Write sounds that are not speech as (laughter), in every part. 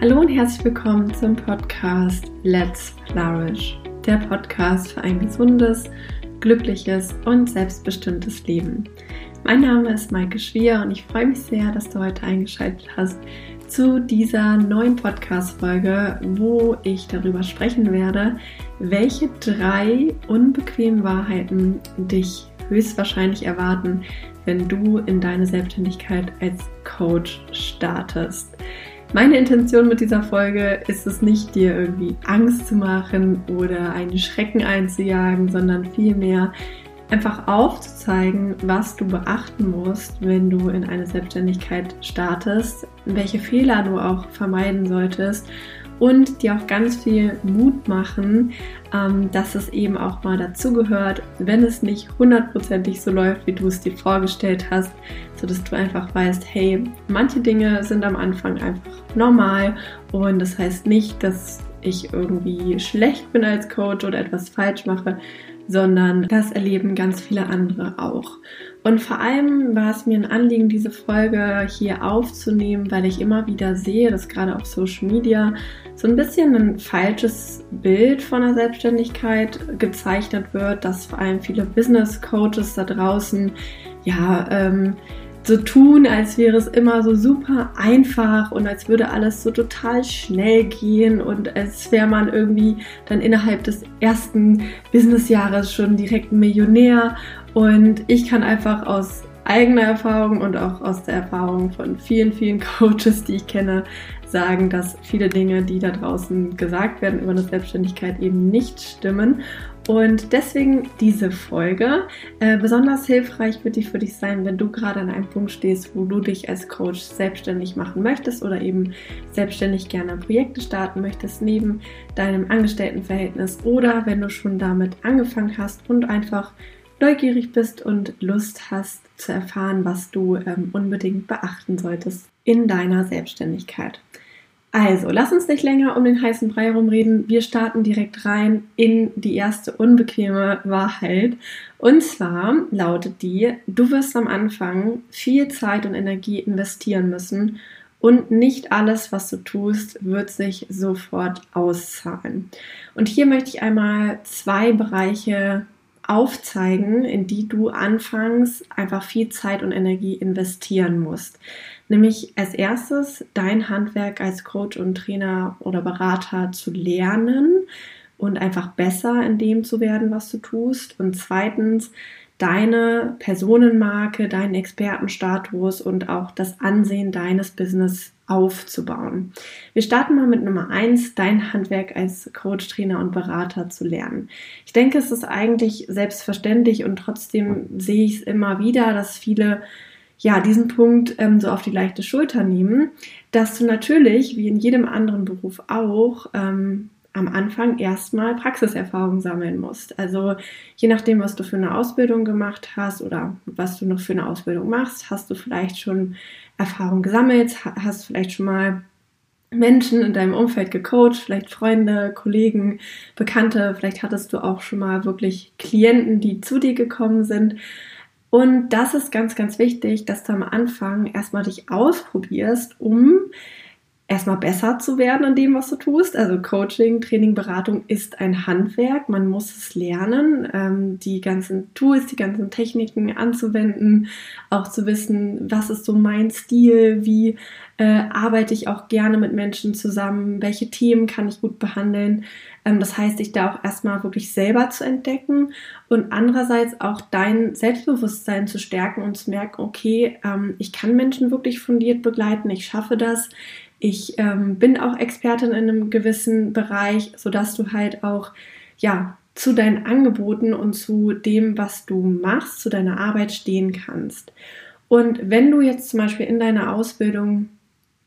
Hallo und herzlich willkommen zum Podcast Let's Flourish, der Podcast für ein gesundes, glückliches und selbstbestimmtes Leben. Mein Name ist Maike Schwier und ich freue mich sehr, dass du heute eingeschaltet hast zu dieser neuen Podcast-Folge, wo ich darüber sprechen werde, welche drei unbequemen Wahrheiten dich höchstwahrscheinlich erwarten, wenn du in deine Selbstständigkeit als Coach startest. Meine Intention mit dieser Folge ist es nicht, dir irgendwie Angst zu machen oder einen Schrecken einzujagen, sondern vielmehr einfach aufzuzeigen, was du beachten musst, wenn du in eine Selbstständigkeit startest, welche Fehler du auch vermeiden solltest und dir auch ganz viel Mut machen, ähm, dass es eben auch mal dazugehört, wenn es nicht hundertprozentig so läuft, wie du es dir vorgestellt hast, sodass du einfach weißt, hey, manche Dinge sind am Anfang einfach normal und das heißt nicht, dass ich irgendwie schlecht bin als Coach oder etwas falsch mache, sondern das erleben ganz viele andere auch. Und vor allem war es mir ein Anliegen, diese Folge hier aufzunehmen, weil ich immer wieder sehe, dass gerade auf Social Media so ein bisschen ein falsches Bild von der Selbstständigkeit gezeichnet wird, dass vor allem viele Business Coaches da draußen ja ähm, so tun, als wäre es immer so super einfach und als würde alles so total schnell gehen und als wäre man irgendwie dann innerhalb des ersten Businessjahres schon direkt Millionär. Und ich kann einfach aus eigener Erfahrung und auch aus der Erfahrung von vielen, vielen (laughs) Coaches, die ich kenne, sagen, dass viele Dinge, die da draußen gesagt werden über eine Selbstständigkeit eben nicht stimmen und deswegen diese Folge. Äh, besonders hilfreich wird die für dich sein, wenn du gerade an einem Punkt stehst, wo du dich als Coach selbstständig machen möchtest oder eben selbstständig gerne Projekte starten möchtest neben deinem Angestelltenverhältnis oder wenn du schon damit angefangen hast und einfach neugierig bist und Lust hast zu erfahren, was du ähm, unbedingt beachten solltest in deiner Selbstständigkeit. Also, lass uns nicht länger um den heißen Brei herumreden. Wir starten direkt rein in die erste unbequeme Wahrheit. Und zwar lautet die, du wirst am Anfang viel Zeit und Energie investieren müssen und nicht alles, was du tust, wird sich sofort auszahlen. Und hier möchte ich einmal zwei Bereiche aufzeigen, in die du anfangs einfach viel Zeit und Energie investieren musst. Nämlich als erstes dein Handwerk als Coach und Trainer oder Berater zu lernen und einfach besser in dem zu werden, was du tust. Und zweitens deine Personenmarke, deinen Expertenstatus und auch das Ansehen deines Business aufzubauen. Wir starten mal mit Nummer eins: dein Handwerk als Coach, Trainer und Berater zu lernen. Ich denke, es ist eigentlich selbstverständlich und trotzdem sehe ich es immer wieder, dass viele ja, diesen Punkt ähm, so auf die leichte Schulter nehmen, dass du natürlich, wie in jedem anderen Beruf auch, ähm, am Anfang erstmal Praxiserfahrung sammeln musst. Also je nachdem, was du für eine Ausbildung gemacht hast oder was du noch für eine Ausbildung machst, hast du vielleicht schon Erfahrung gesammelt, hast vielleicht schon mal Menschen in deinem Umfeld gecoacht, vielleicht Freunde, Kollegen, Bekannte, vielleicht hattest du auch schon mal wirklich Klienten, die zu dir gekommen sind. Und das ist ganz, ganz wichtig, dass du am Anfang erstmal dich ausprobierst, um erstmal besser zu werden in dem, was du tust. Also Coaching, Training, Beratung ist ein Handwerk. Man muss es lernen, ähm, die ganzen Tools, die ganzen Techniken anzuwenden, auch zu wissen, was ist so mein Stil, wie äh, arbeite ich auch gerne mit Menschen zusammen, welche Themen kann ich gut behandeln. Ähm, das heißt, dich da auch erstmal wirklich selber zu entdecken und andererseits auch dein Selbstbewusstsein zu stärken und zu merken, okay, ähm, ich kann Menschen wirklich fundiert begleiten, ich schaffe das ich ähm, bin auch Expertin in einem gewissen Bereich, sodass du halt auch ja zu deinen Angeboten und zu dem, was du machst, zu deiner Arbeit stehen kannst. Und wenn du jetzt zum Beispiel in deiner Ausbildung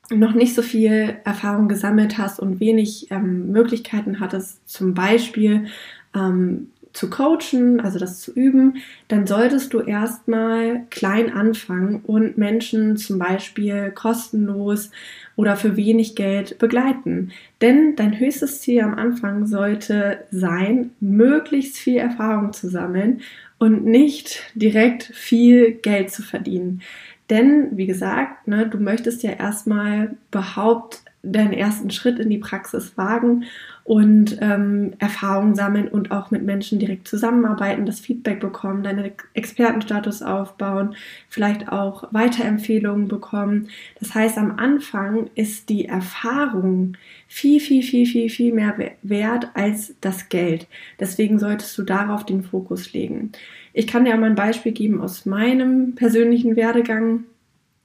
noch nicht so viel Erfahrung gesammelt hast und wenig ähm, Möglichkeiten hattest, zum Beispiel ähm, zu coachen, also das zu üben, dann solltest du erstmal klein anfangen und Menschen zum Beispiel kostenlos oder für wenig Geld begleiten. Denn dein höchstes Ziel am Anfang sollte sein, möglichst viel Erfahrung zu sammeln und nicht direkt viel Geld zu verdienen. Denn, wie gesagt, ne, du möchtest ja erstmal behaupt deinen ersten Schritt in die Praxis wagen und ähm, Erfahrungen sammeln und auch mit Menschen direkt zusammenarbeiten, das Feedback bekommen, deinen Expertenstatus aufbauen, vielleicht auch Weiterempfehlungen bekommen. Das heißt, am Anfang ist die Erfahrung viel, viel, viel, viel, viel mehr wert als das Geld. Deswegen solltest du darauf den Fokus legen. Ich kann dir mal ein Beispiel geben aus meinem persönlichen Werdegang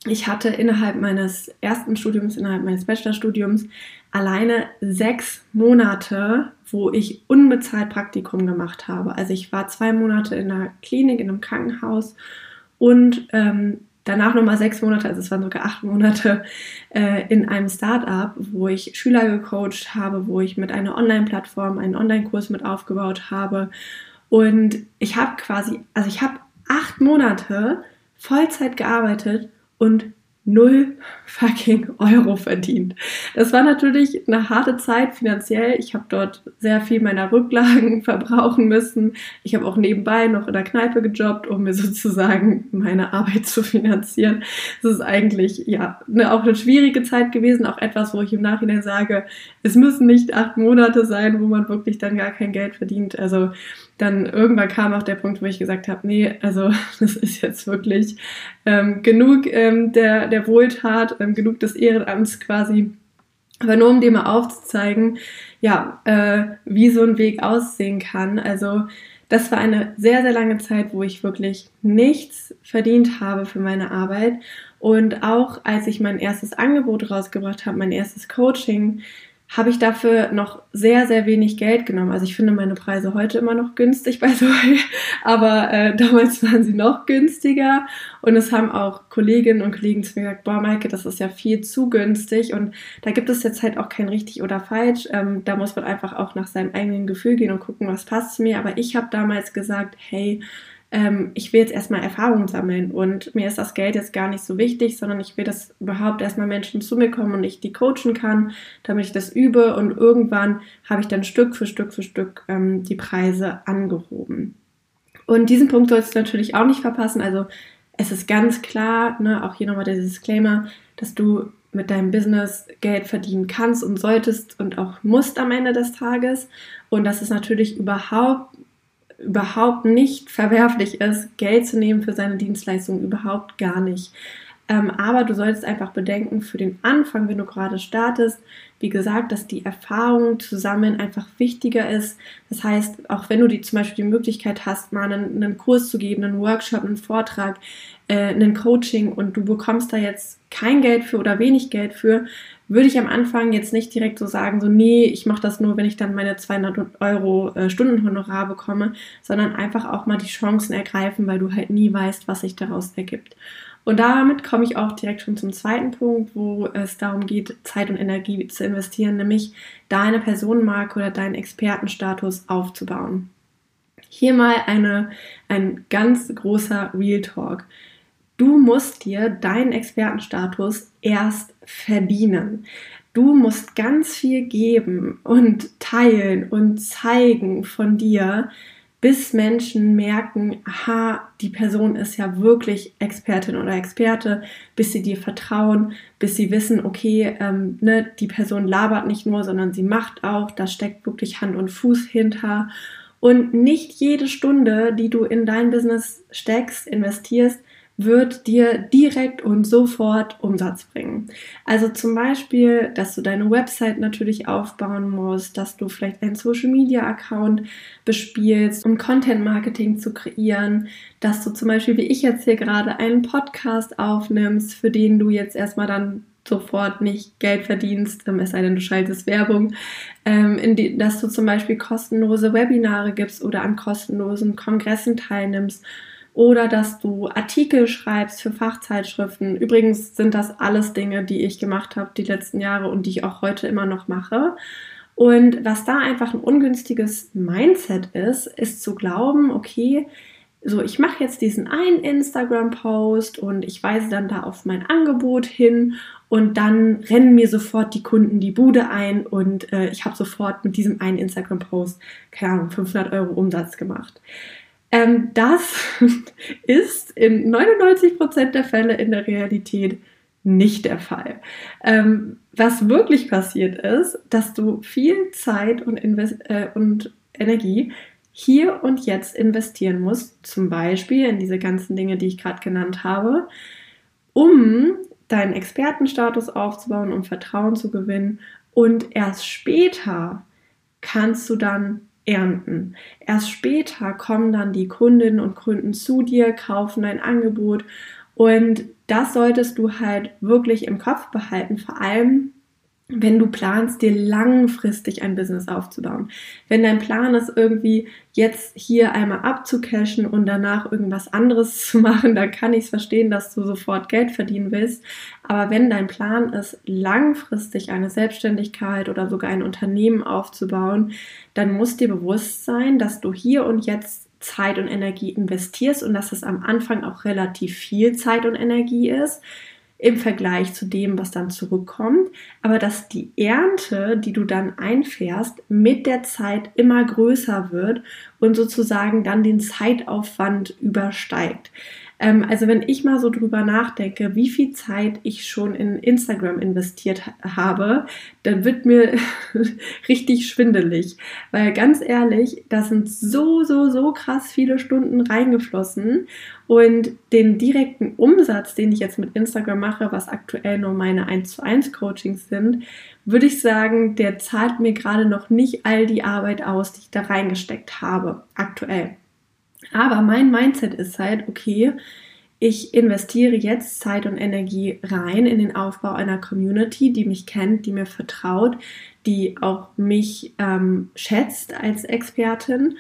ich hatte innerhalb meines ersten Studiums, innerhalb meines Bachelorstudiums alleine sechs Monate, wo ich unbezahlt Praktikum gemacht habe. Also ich war zwei Monate in einer Klinik, in einem Krankenhaus und ähm, danach nochmal sechs Monate, also es waren sogar acht Monate, äh, in einem Startup, wo ich Schüler gecoacht habe, wo ich mit einer Online-Plattform einen Online-Kurs mit aufgebaut habe. Und ich habe quasi, also ich habe acht Monate Vollzeit gearbeitet und null fucking Euro verdient. Das war natürlich eine harte Zeit finanziell. Ich habe dort sehr viel meiner Rücklagen (laughs) verbrauchen müssen. Ich habe auch nebenbei noch in der Kneipe gejobbt, um mir (laughs) sozusagen meine Arbeit zu finanzieren. Das ist eigentlich ja eine, auch eine schwierige Zeit gewesen, auch etwas, wo ich im Nachhinein sage, es müssen nicht acht Monate sein, wo man wirklich dann gar kein Geld verdient. Also dann irgendwann kam auch der Punkt, wo ich gesagt habe, nee, also (laughs) das ist jetzt wirklich ähm, genug ähm, der, der Wohltat, ähm, genug des Ehrenamts quasi. Aber nur um dir mal aufzuzeigen, ja, äh, wie so ein Weg aussehen kann. Also das war eine sehr, sehr lange Zeit, wo ich wirklich nichts verdient habe für meine Arbeit. Und auch als ich mein erstes Angebot rausgebracht habe, mein erstes Coaching, habe ich dafür noch sehr, sehr wenig Geld genommen. Also ich finde meine Preise heute immer noch günstig (laughs) bei Soy, aber äh, damals waren sie noch günstiger. Und es haben auch Kolleginnen und Kollegen zu mir gesagt, boah, Maike, das ist ja viel zu günstig. Und da gibt es jetzt halt auch kein richtig oder falsch. Ähm, da muss man einfach auch nach seinem eigenen Gefühl gehen und gucken, was passt zu mir. Aber ich habe damals gesagt, hey, ähm, ich will jetzt erstmal Erfahrungen sammeln und mir ist das Geld jetzt gar nicht so wichtig, sondern ich will, dass überhaupt erstmal Menschen zu mir kommen und ich die coachen kann, damit ich das übe und irgendwann habe ich dann Stück für Stück für Stück ähm, die Preise angehoben. Und diesen Punkt sollst du natürlich auch nicht verpassen. Also es ist ganz klar, ne, auch hier nochmal der Disclaimer, dass du mit deinem Business Geld verdienen kannst und solltest und auch musst am Ende des Tages. Und dass es natürlich überhaupt überhaupt nicht verwerflich ist, Geld zu nehmen für seine Dienstleistung, überhaupt gar nicht. Ähm, aber du solltest einfach bedenken, für den Anfang, wenn du gerade startest, wie gesagt, dass die Erfahrung zusammen einfach wichtiger ist. Das heißt, auch wenn du die zum Beispiel die Möglichkeit hast, mal einen, einen Kurs zu geben, einen Workshop, einen Vortrag, äh, einen Coaching und du bekommst da jetzt kein Geld für oder wenig Geld für, würde ich am Anfang jetzt nicht direkt so sagen, so nee, ich mache das nur, wenn ich dann meine 200 Euro äh, Stundenhonorar bekomme, sondern einfach auch mal die Chancen ergreifen, weil du halt nie weißt, was sich daraus ergibt. Und damit komme ich auch direkt schon zum zweiten Punkt, wo es darum geht, Zeit und Energie zu investieren, nämlich deine Personenmarke oder deinen Expertenstatus aufzubauen. Hier mal eine, ein ganz großer Real Talk. Du musst dir deinen Expertenstatus erst verdienen. Du musst ganz viel geben und teilen und zeigen von dir, bis Menschen merken, aha, die Person ist ja wirklich Expertin oder Experte, bis sie dir vertrauen, bis sie wissen, okay, ähm, ne, die Person labert nicht nur, sondern sie macht auch, da steckt wirklich Hand und Fuß hinter. Und nicht jede Stunde, die du in dein Business steckst, investierst, wird dir direkt und sofort Umsatz bringen. Also zum Beispiel, dass du deine Website natürlich aufbauen musst, dass du vielleicht einen Social Media Account bespielst, um Content Marketing zu kreieren, dass du zum Beispiel, wie ich jetzt hier gerade, einen Podcast aufnimmst, für den du jetzt erstmal dann sofort nicht Geld verdienst, ähm, es sei denn, du schaltest Werbung, ähm, die, dass du zum Beispiel kostenlose Webinare gibst oder an kostenlosen Kongressen teilnimmst oder dass du Artikel schreibst für Fachzeitschriften. Übrigens sind das alles Dinge, die ich gemacht habe die letzten Jahre und die ich auch heute immer noch mache. Und was da einfach ein ungünstiges Mindset ist, ist zu glauben, okay, so, ich mache jetzt diesen einen Instagram-Post und ich weise dann da auf mein Angebot hin und dann rennen mir sofort die Kunden die Bude ein und äh, ich habe sofort mit diesem einen Instagram-Post, keine Ahnung, 500 Euro Umsatz gemacht. Ähm, das (laughs) ist in 99% der Fälle in der Realität nicht der Fall. Ähm, was wirklich passiert ist, dass du viel Zeit und, äh, und Energie hier und jetzt investieren musst, zum Beispiel in diese ganzen Dinge, die ich gerade genannt habe, um deinen Expertenstatus aufzubauen, um Vertrauen zu gewinnen und erst später kannst du dann ernten. Erst später kommen dann die Kundinnen und Kunden zu dir, kaufen dein Angebot und das solltest du halt wirklich im Kopf behalten, vor allem wenn du planst, dir langfristig ein Business aufzubauen. Wenn dein Plan ist, irgendwie jetzt hier einmal abzucashen und danach irgendwas anderes (laughs) zu machen, dann kann ich es verstehen, dass du sofort Geld verdienen willst. Aber wenn dein Plan ist, langfristig eine Selbstständigkeit oder sogar ein Unternehmen aufzubauen, dann muss dir bewusst sein, dass du hier und jetzt Zeit und Energie investierst und dass es am Anfang auch relativ viel Zeit und Energie ist im Vergleich zu dem, was dann zurückkommt, aber dass die Ernte, die du dann einfährst, mit der Zeit immer größer wird und sozusagen dann den Zeitaufwand übersteigt. Ähm, also wenn ich mal so drüber nachdenke, wie viel Zeit ich schon in Instagram investiert habe, dann wird mir (laughs) richtig schwindelig. Weil ganz ehrlich, da sind so, so, so krass viele Stunden reingeflossen. Und den direkten Umsatz, den ich jetzt mit Instagram mache, was aktuell nur meine 1 zu 1 Coachings sind, würde ich sagen, der zahlt mir gerade noch nicht all die Arbeit aus, die ich da reingesteckt habe, aktuell. Aber mein Mindset ist halt, okay, ich investiere jetzt Zeit und Energie rein in den Aufbau einer Community, die mich kennt, die mir vertraut, die auch mich ähm, schätzt als Expertin.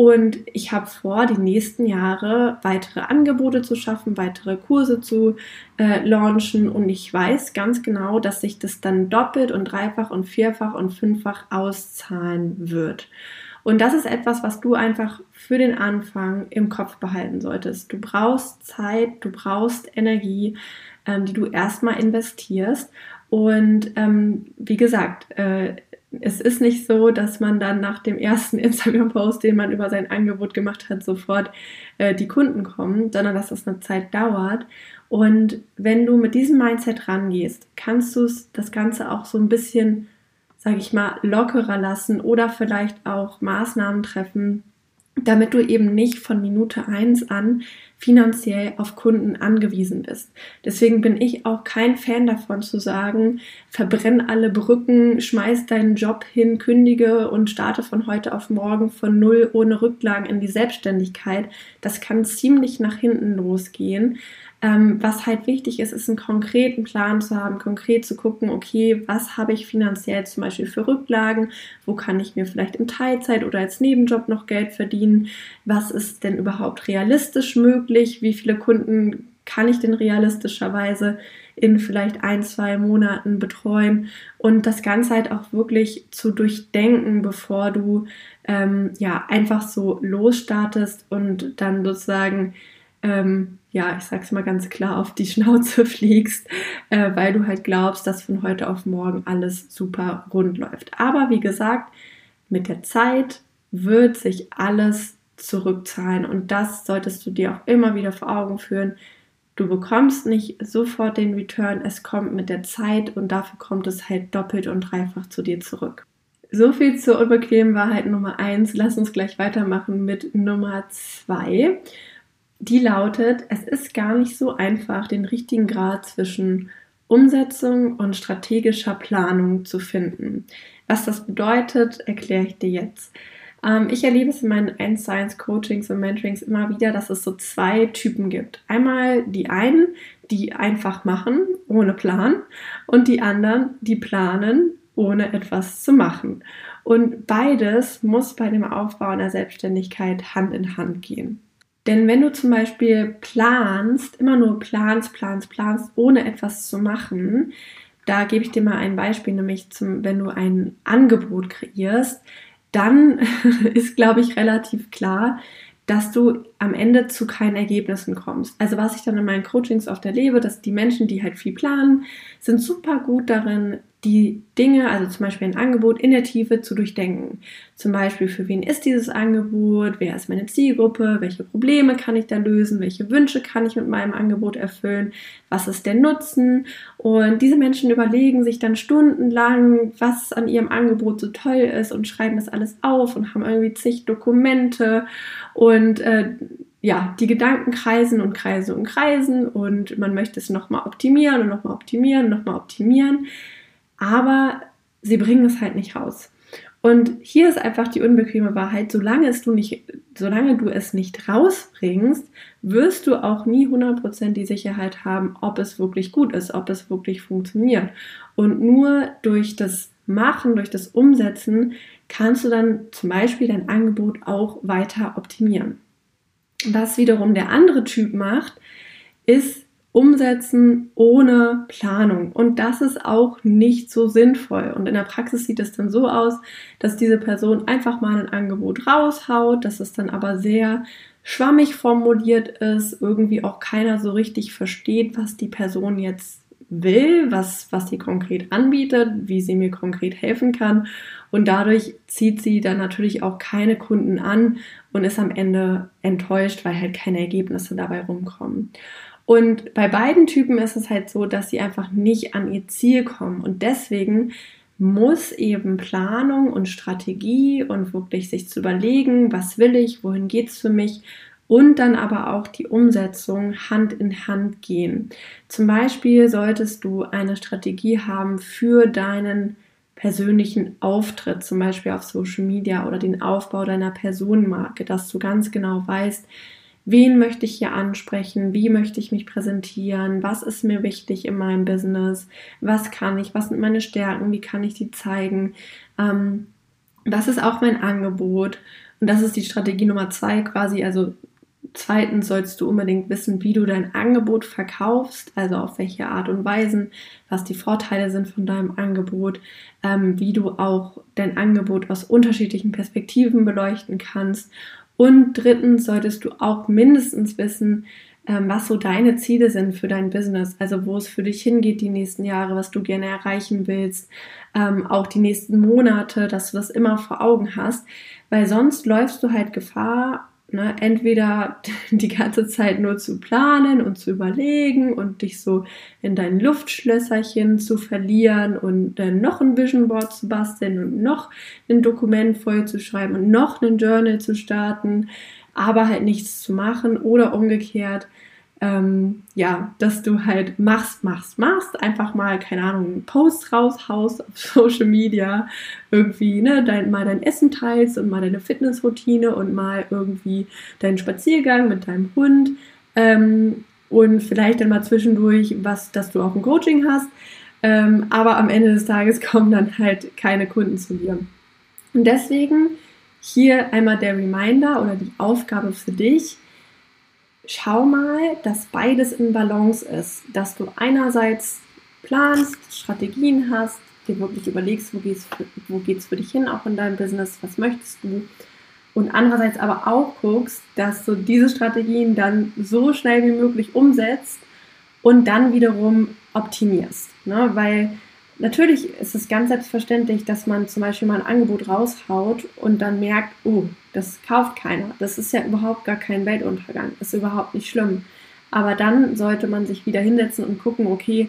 Und ich habe vor, die nächsten Jahre weitere Angebote zu schaffen, weitere Kurse zu äh, launchen. Und ich weiß ganz genau, dass sich das dann doppelt und dreifach und vierfach und fünffach auszahlen wird. Und das ist etwas, was du einfach für den Anfang im Kopf behalten solltest. Du brauchst Zeit, du brauchst Energie, ähm, die du erstmal investierst. Und ähm, wie gesagt, äh, es ist nicht so, dass man dann nach dem ersten (laughs) Instagram-Post, den man über sein Angebot gemacht hat, sofort äh, die Kunden kommen, sondern dass das eine Zeit dauert. Und wenn du mit diesem Mindset rangehst, kannst du das Ganze auch so ein bisschen sage ich mal, lockerer lassen oder vielleicht auch Maßnahmen treffen, damit du eben nicht von Minute eins an finanziell auf Kunden angewiesen bist. Deswegen bin ich auch kein Fan davon zu sagen, verbrenn alle Brücken, schmeiß deinen Job hin, kündige und starte von heute auf morgen von null ohne Rücklagen in die Selbstständigkeit. Das kann ziemlich nach hinten losgehen. Ähm, was halt wichtig ist, ist einen konkreten Plan zu haben, konkret zu gucken, okay, was habe ich finanziell zum Beispiel für Rücklagen, wo kann ich mir vielleicht in Teilzeit oder als Nebenjob noch Geld verdienen, was ist denn überhaupt realistisch möglich, wie viele Kunden kann ich denn realistischerweise in vielleicht ein, zwei Monaten betreuen und das Ganze halt auch wirklich zu durchdenken, bevor du ähm, ja einfach so losstartest und dann sozusagen ähm, ja, ich sag's mal ganz klar, auf die (laughs) Schnauze fliegst, äh, weil du halt glaubst, dass von heute auf morgen alles super rund läuft. Aber wie gesagt, mit der Zeit wird sich alles zurückzahlen und das solltest du dir auch immer wieder vor Augen führen. Du bekommst nicht sofort den Return, es kommt mit der Zeit und dafür kommt es halt doppelt und dreifach zu dir zurück. So viel zur unbequemen Wahrheit Nummer eins. Lass uns gleich weitermachen mit Nummer zwei die lautet, es ist gar nicht so einfach, den richtigen Grad zwischen Umsetzung und strategischer Planung zu finden. Was das bedeutet, erkläre ich dir jetzt. Ähm, ich erlebe es in meinen 1 Science Coachings und Mentorings immer wieder, dass es so zwei Typen gibt. Einmal die einen, die einfach machen, ohne Plan, und die anderen, die planen, ohne etwas zu machen. Und beides muss bei dem Aufbau einer Selbstständigkeit Hand in Hand gehen. Denn wenn du zum Beispiel planst, immer nur planst, planst, planst, ohne etwas zu machen, da gebe ich dir mal ein Beispiel, nämlich zum, wenn du ein Angebot kreierst, dann (laughs) ist, glaube ich, relativ klar, dass du am Ende zu keinen Ergebnissen kommst. Also was ich dann in meinen Coachings oft erlebe, dass die Menschen, die halt viel planen, sind super gut darin, die Dinge, also zum Beispiel ein Angebot in der Tiefe zu durchdenken. Zum Beispiel, für wen ist dieses Angebot? Wer ist meine Zielgruppe? Welche Probleme kann ich da lösen? Welche Wünsche kann ich mit meinem Angebot erfüllen? Was ist der Nutzen? Und diese Menschen überlegen sich dann stundenlang, was an ihrem Angebot so toll ist und schreiben das alles auf und haben irgendwie zig Dokumente und äh, ja, die Gedanken kreisen und kreisen und kreisen und man möchte es nochmal optimieren und nochmal optimieren und nochmal optimieren aber sie bringen es halt nicht raus. Und hier ist einfach die unbequeme Wahrheit, solange, es du, nicht, solange du es nicht rausbringst, wirst du auch nie 100% die Sicherheit haben, ob es wirklich gut ist, ob es wirklich funktioniert. Und nur durch das Machen, durch das Umsetzen kannst du dann zum Beispiel dein Angebot auch weiter optimieren. Was wiederum der andere Typ macht, ist umsetzen ohne Planung. Und das ist auch nicht so sinnvoll. Und in der Praxis sieht es dann so aus, dass diese Person einfach mal ein Angebot raushaut, dass es dann aber sehr schwammig formuliert ist, irgendwie auch keiner so richtig versteht, was die Person jetzt will, was, was sie konkret anbietet, wie sie mir konkret helfen kann. Und dadurch zieht sie dann natürlich auch keine Kunden an und ist am Ende enttäuscht, weil halt keine Ergebnisse dabei rumkommen. Und bei beiden Typen ist es halt so, dass sie einfach nicht an ihr Ziel kommen. Und deswegen muss eben Planung und Strategie und wirklich sich zu überlegen, was will ich, wohin geht es für mich und dann aber auch die Umsetzung Hand in Hand gehen. Zum Beispiel solltest du eine Strategie haben für deinen persönlichen Auftritt, zum Beispiel auf Social Media oder den Aufbau deiner Personenmarke, dass du ganz genau weißt, wen möchte ich hier ansprechen, wie möchte ich mich präsentieren, was ist mir wichtig in meinem Business, was kann ich, was sind meine Stärken, wie kann ich die zeigen. Ähm, das ist auch mein Angebot. Und das ist die Strategie Nummer zwei quasi. Also zweitens sollst du unbedingt wissen, wie du dein Angebot verkaufst, also auf welche Art und Weisen, was die Vorteile sind von deinem Angebot, ähm, wie du auch dein Angebot aus unterschiedlichen Perspektiven beleuchten kannst und drittens solltest du auch mindestens wissen, ähm, was so deine Ziele sind für dein Business, also wo es für dich hingeht die nächsten Jahre, was du gerne erreichen willst, ähm, auch die nächsten Monate, dass du das immer vor Augen hast, weil sonst läufst du halt Gefahr, Ne, entweder (laughs) die ganze Zeit nur zu planen und zu überlegen und dich so in dein Luftschlösserchen zu verlieren und dann noch ein Vision Board zu basteln und noch ein Dokument voll zu schreiben und noch ein Journal zu starten, aber halt nichts zu machen oder umgekehrt ähm, ja, dass du halt machst, machst, machst, einfach mal, keine Ahnung, einen Post raushaust auf (laughs) Social Media, irgendwie, ne, dein, mal dein Essen teilst und mal deine Fitnessroutine und mal irgendwie deinen Spaziergang mit deinem Hund ähm, und vielleicht dann mal zwischendurch was, dass du auch ein Coaching hast, ähm, aber am Ende des Tages (laughs) kommen dann halt keine Kunden zu dir. Und deswegen hier einmal der Reminder oder die Aufgabe für dich, schau mal, dass beides in Balance ist, dass du einerseits planst, Strategien hast, dir wirklich überlegst, wo geht's wo geht's für dich hin, auch in deinem Business, was möchtest du und andererseits aber auch guckst, dass du diese Strategien dann so schnell wie möglich umsetzt und dann wiederum optimierst, ne? weil Natürlich ist es ganz selbstverständlich, dass man zum Beispiel mal ein Angebot raushaut und dann merkt, oh, das kauft keiner. Das ist ja überhaupt gar kein Weltuntergang. Ist überhaupt nicht schlimm. Aber dann sollte man sich wieder hinsetzen und gucken, okay,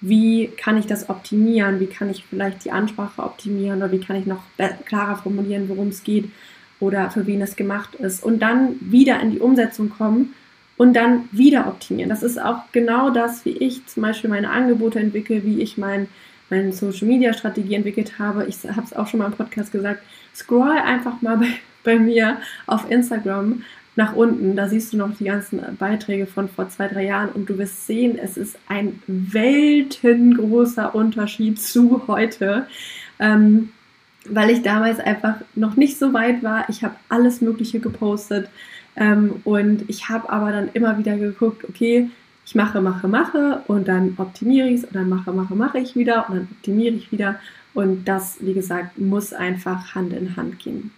wie kann ich das optimieren? Wie kann ich vielleicht die Ansprache optimieren oder wie kann ich noch klarer formulieren, worum es geht oder für wen es gemacht ist? Und dann wieder in die Umsetzung kommen und dann wieder optimieren. Das ist auch genau das, wie ich zum Beispiel meine Angebote entwickle, wie ich mein meine Social Media Strategie entwickelt habe. Ich habe es auch schon mal im Podcast gesagt. Scroll einfach mal bei, bei mir auf Instagram nach unten. Da siehst du noch die ganzen Beiträge von vor zwei, drei Jahren und du wirst sehen, es ist ein weltengroßer Unterschied zu heute. Ähm, weil ich damals einfach noch nicht so weit war. Ich habe alles Mögliche gepostet ähm, und ich habe aber dann immer wieder geguckt, okay, ich mache, mache, mache und dann optimiere ich es und dann mache, mache, mache ich wieder und dann optimiere ich wieder. Und das, wie gesagt, muss einfach Hand in Hand gehen.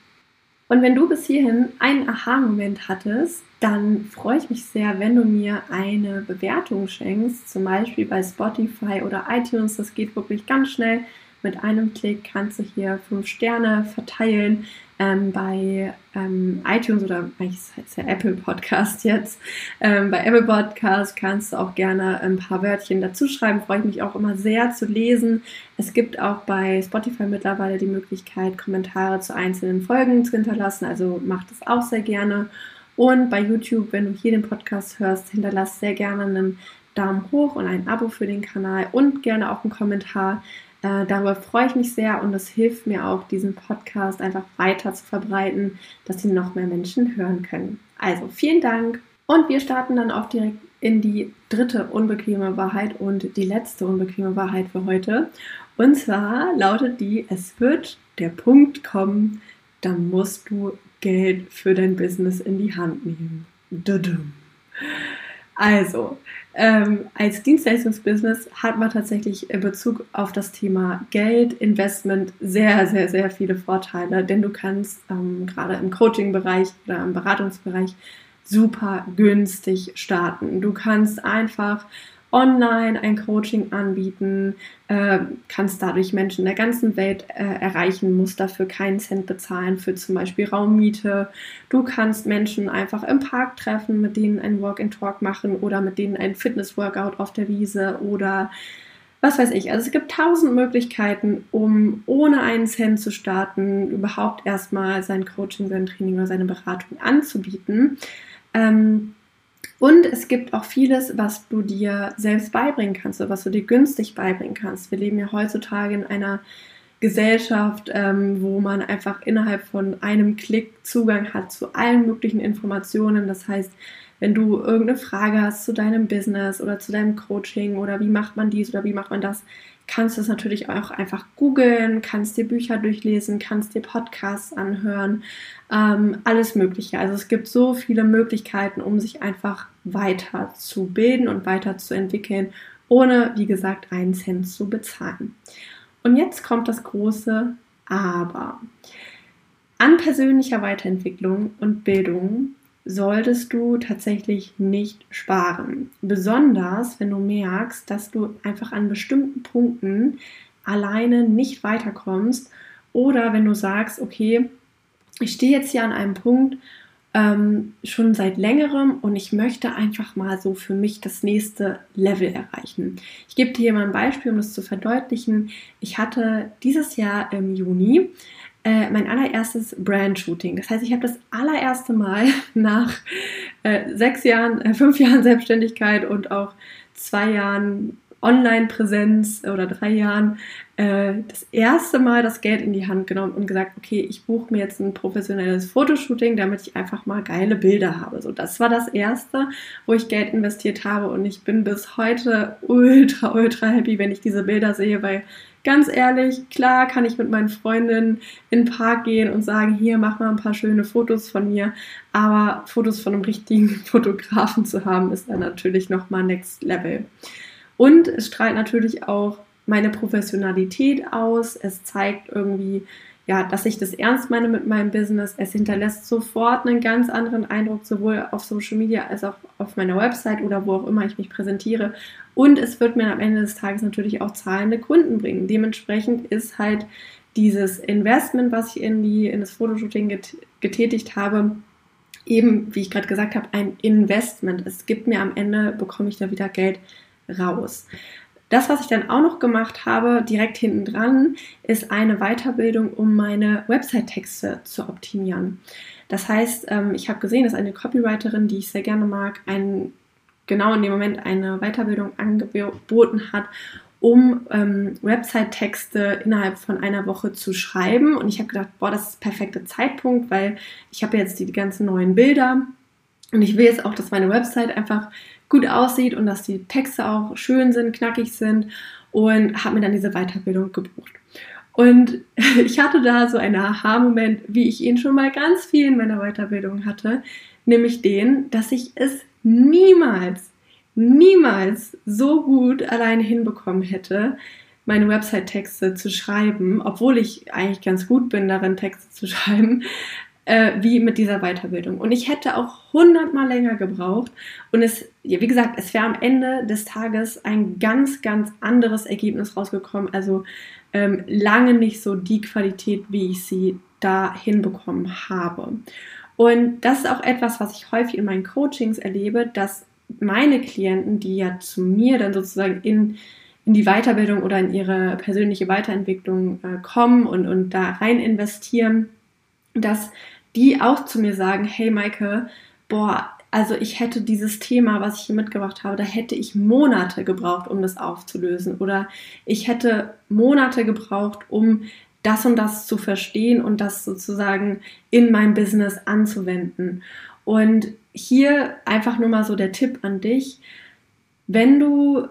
Und wenn du bis hierhin einen Aha-Moment hattest, dann freue ich mich sehr, wenn du mir eine Bewertung schenkst, zum Beispiel bei Spotify oder iTunes. Das geht wirklich ganz schnell. Mit einem Klick kannst du hier fünf Sterne verteilen. Ähm, bei ähm, iTunes oder eigentlich heißt ja Apple Podcast jetzt. Ähm, bei Apple Podcast kannst du auch gerne ein paar Wörtchen dazu schreiben. Freue ich mich auch immer sehr zu lesen. Es gibt auch bei Spotify mittlerweile die Möglichkeit, Kommentare zu einzelnen Folgen zu hinterlassen. Also mach das auch sehr gerne. Und bei YouTube, wenn du hier den Podcast hörst, hinterlass sehr gerne einen Daumen hoch und ein Abo für den Kanal und gerne auch einen Kommentar. Äh, darüber freue ich mich sehr und es hilft mir auch, diesen Podcast einfach weiter zu verbreiten, dass ihn noch mehr Menschen hören können. Also vielen Dank und wir starten dann auch direkt in die dritte unbequeme Wahrheit und die letzte unbequeme Wahrheit für heute. Und zwar lautet die, es wird der Punkt kommen, da musst du Geld für dein Business in die Hand nehmen. Also, ähm, als Dienstleistungsbusiness hat man tatsächlich in Bezug auf das Thema Geld, Investment sehr, sehr, sehr viele Vorteile, denn du kannst ähm, gerade im Coaching-Bereich oder im Beratungsbereich super günstig starten. Du kannst einfach online ein Coaching anbieten, äh, kannst dadurch Menschen der ganzen Welt äh, erreichen, musst dafür keinen Cent bezahlen für zum Beispiel Raummiete. Du kannst Menschen einfach im Park treffen, mit denen ein Walk and Talk machen oder mit denen ein Fitness-Workout auf der Wiese oder was weiß ich. Also es gibt tausend Möglichkeiten, um ohne einen Cent zu starten, überhaupt erstmal sein Coaching, sein Training oder seine Beratung anzubieten. Ähm, und es gibt auch vieles, was du dir selbst beibringen kannst oder was du dir günstig beibringen kannst. Wir leben ja heutzutage in einer Gesellschaft, ähm, wo man einfach innerhalb von einem Klick Zugang hat zu allen möglichen Informationen. Das heißt, wenn du irgendeine Frage hast zu deinem Business oder zu deinem Coaching oder wie macht man dies oder wie macht man das, kannst du es natürlich auch einfach googeln, kannst dir Bücher durchlesen, kannst dir Podcasts anhören, ähm, alles Mögliche. Also es gibt so viele Möglichkeiten, um sich einfach weiter zu bilden und weiter zu entwickeln, ohne, wie gesagt, einen Cent zu bezahlen. Und jetzt kommt das große Aber. An persönlicher Weiterentwicklung und Bildung solltest du tatsächlich nicht sparen. Besonders, wenn du merkst, dass du einfach an bestimmten Punkten alleine nicht weiterkommst oder wenn du sagst, okay, ich stehe jetzt hier an einem Punkt ähm, schon seit längerem und ich möchte einfach mal so für mich das nächste Level erreichen. Ich gebe dir hier mal ein Beispiel, um das zu verdeutlichen. Ich hatte dieses Jahr im Juni äh, mein allererstes Brand-Shooting. Das heißt, ich habe das allererste Mal (laughs) nach äh, sechs Jahren, äh, fünf Jahren Selbstständigkeit und auch zwei Jahren Online-Präsenz oder drei Jahren äh, das erste Mal das Geld in die Hand genommen und gesagt, okay, ich buche mir jetzt ein professionelles Fotoshooting, damit ich einfach mal geile Bilder habe. So, das war das erste, wo ich Geld investiert habe und ich bin bis heute ultra, ultra happy, wenn ich diese Bilder sehe, weil ganz ehrlich, klar kann ich mit meinen Freundinnen in den Park gehen und sagen, hier, mach mal ein paar schöne Fotos von mir. Aber Fotos von einem richtigen (laughs) Fotografen zu haben, ist dann natürlich nochmal next level. Und es strahlt natürlich auch meine Professionalität aus. Es zeigt irgendwie, ja, dass ich das ernst meine mit meinem Business. Es hinterlässt sofort einen ganz anderen Eindruck, sowohl auf Social Media als auch auf meiner Website oder wo auch immer ich mich präsentiere. Und es wird mir am Ende des Tages natürlich auch zahlende Kunden bringen. Dementsprechend ist halt dieses Investment, was ich in, die, in das Fotoshooting get, getätigt habe, eben, wie ich gerade gesagt habe, ein Investment. Es gibt mir am Ende, bekomme ich da wieder Geld raus. Das, was ich dann auch noch gemacht habe, direkt hinten dran, ist eine Weiterbildung, um meine Website-Texte zu optimieren. Das heißt, ähm, ich habe gesehen, dass eine Copywriterin, die ich sehr gerne mag, einen, genau in dem Moment eine Weiterbildung angeboten hat, um ähm, Website-Texte innerhalb von einer Woche zu schreiben. Und ich habe gedacht, boah, das ist der perfekte Zeitpunkt, weil ich habe jetzt die, die ganzen neuen Bilder und ich will jetzt auch, dass meine Website einfach gut aussieht und dass die Texte auch schön sind, knackig sind und habe mir dann diese Weiterbildung gebucht. Und (laughs) ich hatte da so einen Aha-Moment, wie ich ihn schon mal ganz viel in meiner Weiterbildung hatte, nämlich den, dass ich es niemals, niemals so gut alleine hinbekommen hätte, meine Website-Texte zu schreiben, obwohl ich eigentlich ganz gut bin darin, Texte zu (laughs) schreiben, äh, wie mit dieser Weiterbildung. Und ich hätte auch hundertmal länger gebraucht. Und es, wie gesagt, es wäre am Ende des Tages ein ganz, ganz anderes Ergebnis rausgekommen. Also ähm, lange nicht so die Qualität, wie ich sie da hinbekommen habe. Und das ist auch etwas, was ich häufig in meinen Coachings erlebe, dass meine Klienten, die ja zu mir dann sozusagen in, in die Weiterbildung oder in ihre persönliche Weiterentwicklung äh, kommen und, und da rein investieren, dass die auch zu mir sagen, hey Maike, boah, also ich hätte dieses Thema, was ich hier mitgebracht habe, da hätte ich Monate gebraucht, um das aufzulösen. Oder ich hätte Monate gebraucht, um das und das zu verstehen und das sozusagen in mein Business anzuwenden. Und hier einfach nur mal so der Tipp an dich, wenn du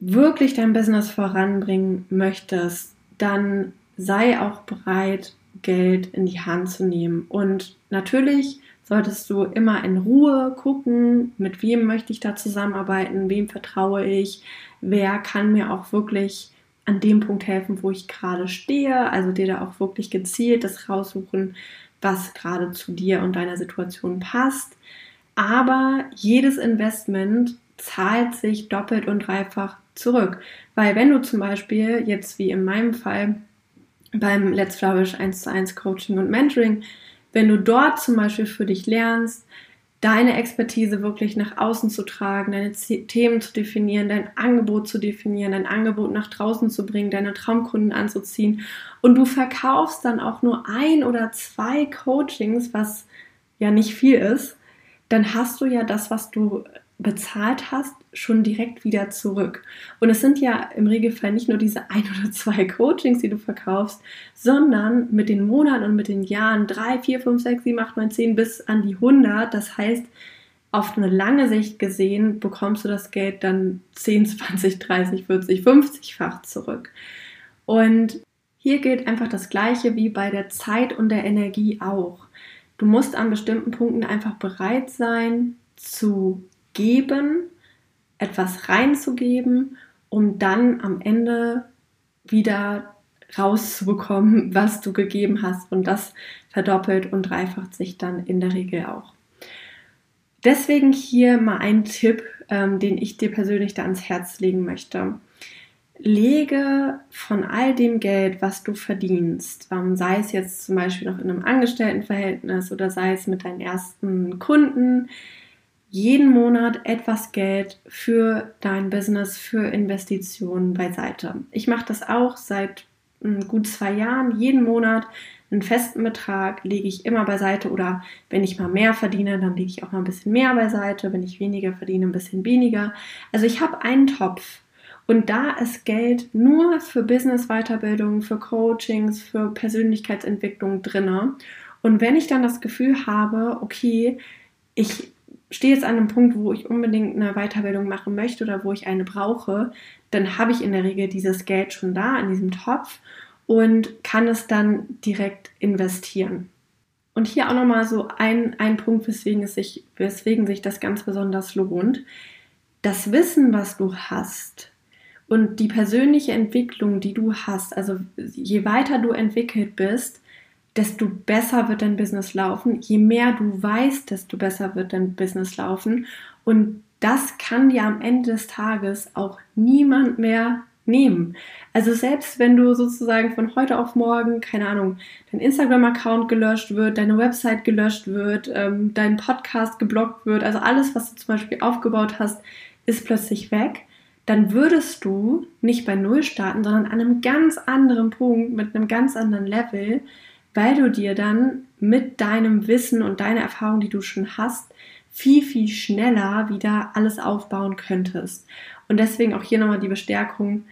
wirklich dein Business voranbringen möchtest, dann sei auch bereit, Geld in die Hand zu nehmen. Und natürlich solltest du immer in Ruhe gucken, mit wem möchte ich da zusammenarbeiten, wem vertraue ich, wer kann mir auch wirklich an dem Punkt helfen, wo ich gerade stehe, also dir da auch wirklich gezielt das raussuchen, was gerade zu dir und deiner Situation passt. Aber jedes Investment zahlt sich doppelt und dreifach zurück. Weil wenn du zum Beispiel jetzt wie in meinem Fall beim Let's Flourish 1 zu 1 Coaching und Mentoring, wenn du dort zum Beispiel für dich lernst, deine Expertise wirklich nach außen zu tragen, deine Themen zu definieren, dein Angebot zu definieren, dein Angebot nach draußen zu bringen, deine Traumkunden anzuziehen und du verkaufst dann auch nur ein oder zwei Coachings, was ja nicht viel ist, dann hast du ja das, was du bezahlt hast, schon direkt wieder zurück. Und es sind ja im Regelfall nicht nur diese ein oder zwei Coachings, die du verkaufst, sondern mit den Monaten und mit den Jahren drei, vier, fünf, sechs, sieben, acht, neun, zehn bis an die 100. Das heißt, auf eine lange Sicht gesehen bekommst du das Geld dann 10, 20, 30, 40, 50-fach zurück. Und hier gilt einfach das Gleiche wie bei der Zeit und der Energie auch. Du musst an bestimmten Punkten einfach bereit sein zu geben, etwas reinzugeben, um dann am Ende wieder rauszubekommen, (laughs) was du gegeben hast. Und das verdoppelt und dreifacht sich dann in der Regel auch. Deswegen hier mal ein Tipp, ähm, den ich dir persönlich da ans Herz legen möchte. Lege von all dem Geld, was du verdienst, ähm, sei es jetzt zum Beispiel noch in einem Angestelltenverhältnis oder sei es mit deinen ersten Kunden, jeden Monat etwas Geld für dein Business, für Investitionen beiseite. Ich mache das auch seit hm, gut zwei Jahren. Jeden Monat einen festen Betrag lege ich immer beiseite oder wenn ich mal mehr verdiene, dann lege ich auch mal ein bisschen mehr beiseite. Wenn ich weniger verdiene, ein bisschen weniger. Also ich habe einen Topf. Und da ist Geld nur für Business-Weiterbildung, für Coachings, für Persönlichkeitsentwicklung drinne. Und wenn ich dann das Gefühl habe, okay, ich stehe jetzt an einem Punkt, wo ich unbedingt eine Weiterbildung machen möchte oder wo ich eine brauche, dann habe ich in der Regel dieses Geld schon da in diesem Topf und kann es dann direkt investieren. Und hier auch nochmal so ein, ein Punkt, weswegen, es sich, weswegen sich das ganz besonders lohnt. Das Wissen, was du hast und die persönliche Entwicklung, die du hast, also je weiter du entwickelt bist, desto besser wird dein Business laufen. Je mehr du weißt, desto besser wird dein Business laufen. Und das kann dir am Ende des Tages auch niemand mehr nehmen. Also selbst wenn du sozusagen von heute auf morgen, keine Ahnung, dein Instagram-Account gelöscht wird, deine Website gelöscht wird, ähm, dein Podcast geblockt wird, also alles, was du zum Beispiel aufgebaut hast, ist plötzlich weg, dann würdest du nicht bei Null starten, sondern an einem ganz anderen Punkt, mit einem ganz anderen Level, weil du dir dann mit deinem Wissen und deiner Erfahrung, die du schon hast, viel, viel schneller wieder alles aufbauen könntest. Und deswegen auch hier nochmal die Bestärkung,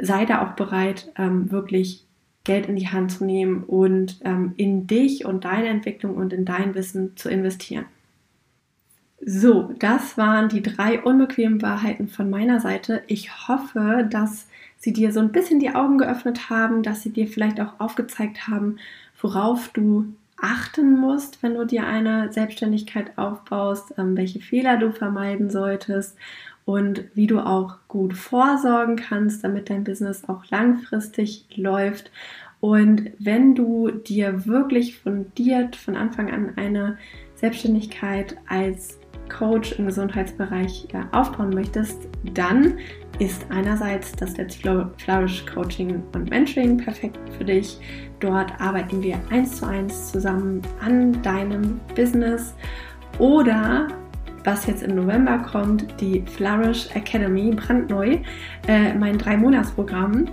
sei da auch bereit, ähm, wirklich Geld in die Hand zu nehmen und ähm, in dich und deine Entwicklung und in dein Wissen zu investieren. So, das waren die drei unbequemen Wahrheiten von meiner Seite. Ich hoffe, dass sie dir so ein bisschen die Augen geöffnet haben, dass sie dir vielleicht auch aufgezeigt haben, worauf du achten musst, wenn du dir eine Selbstständigkeit aufbaust, ähm, welche Fehler du vermeiden solltest und wie du auch gut vorsorgen kannst, damit dein Business auch langfristig läuft. Und wenn du dir wirklich fundiert von Anfang an eine Selbstständigkeit als Coach im Gesundheitsbereich ja, aufbauen möchtest, dann ist einerseits das Let's Flourish Coaching und Mentoring perfekt für dich. Dort arbeiten wir eins zu eins zusammen an deinem Business oder was jetzt im November kommt, die Flourish Academy, brandneu, äh, mein Drei-Monats-Programm,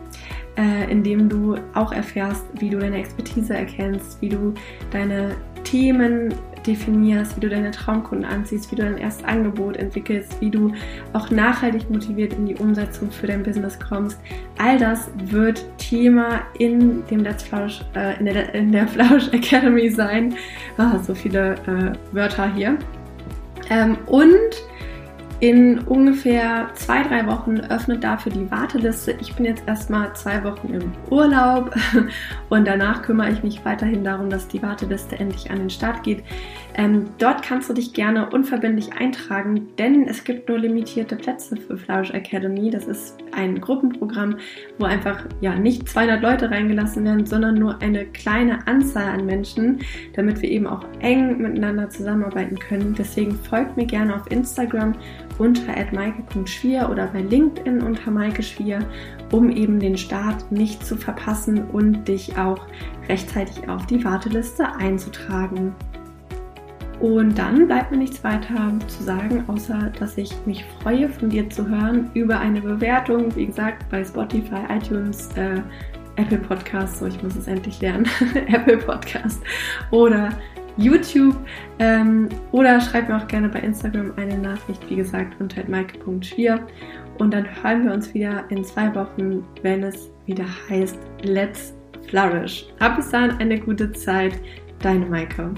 äh, in dem du auch erfährst, wie du deine Expertise erkennst, wie du deine Themen definierst, wie du deine Traumkunden anziehst, wie du dein erstes Angebot entwickelst, wie du auch nachhaltig motiviert in die Umsetzung für dein Business kommst. All das wird Thema in dem Let's Flausch, äh, in, der, in der Flausch Academy sein. Ah, so viele äh, Wörter hier. Ähm, und in ungefähr zwei, drei Wochen öffnet dafür die Warteliste. Ich bin jetzt erstmal zwei Wochen im Urlaub (laughs) und danach kümmere ich mich weiterhin darum, dass die Warteliste endlich an den Start geht. Ähm, dort kannst du dich gerne unverbindlich eintragen, denn es gibt nur limitierte Plätze für Flourish Academy. Das ist ein Gruppenprogramm, wo einfach ja nicht 200 Leute reingelassen werden, sondern nur eine kleine Anzahl an Menschen, damit wir eben auch eng miteinander zusammenarbeiten können. Deswegen folgt mir gerne auf Instagram unter maike.schwier oder bei LinkedIn unter Maike Schwier, um eben den Start nicht zu verpassen und dich auch rechtzeitig auf die Warteliste einzutragen. Und dann bleibt mir nichts weiter zu sagen, außer dass ich mich freue, von dir zu hören über eine Bewertung, wie gesagt, bei Spotify, iTunes, äh, Apple Podcast, so ich muss es endlich lernen, (laughs) Apple Podcast oder YouTube. Ähm, oder schreib mir auch gerne bei Instagram eine Nachricht, wie gesagt, unter maike.schwier und dann hören wir uns wieder in zwei Wochen, wenn es wieder heißt Let's Flourish. Hab bis dann eine gute Zeit, deine Maike.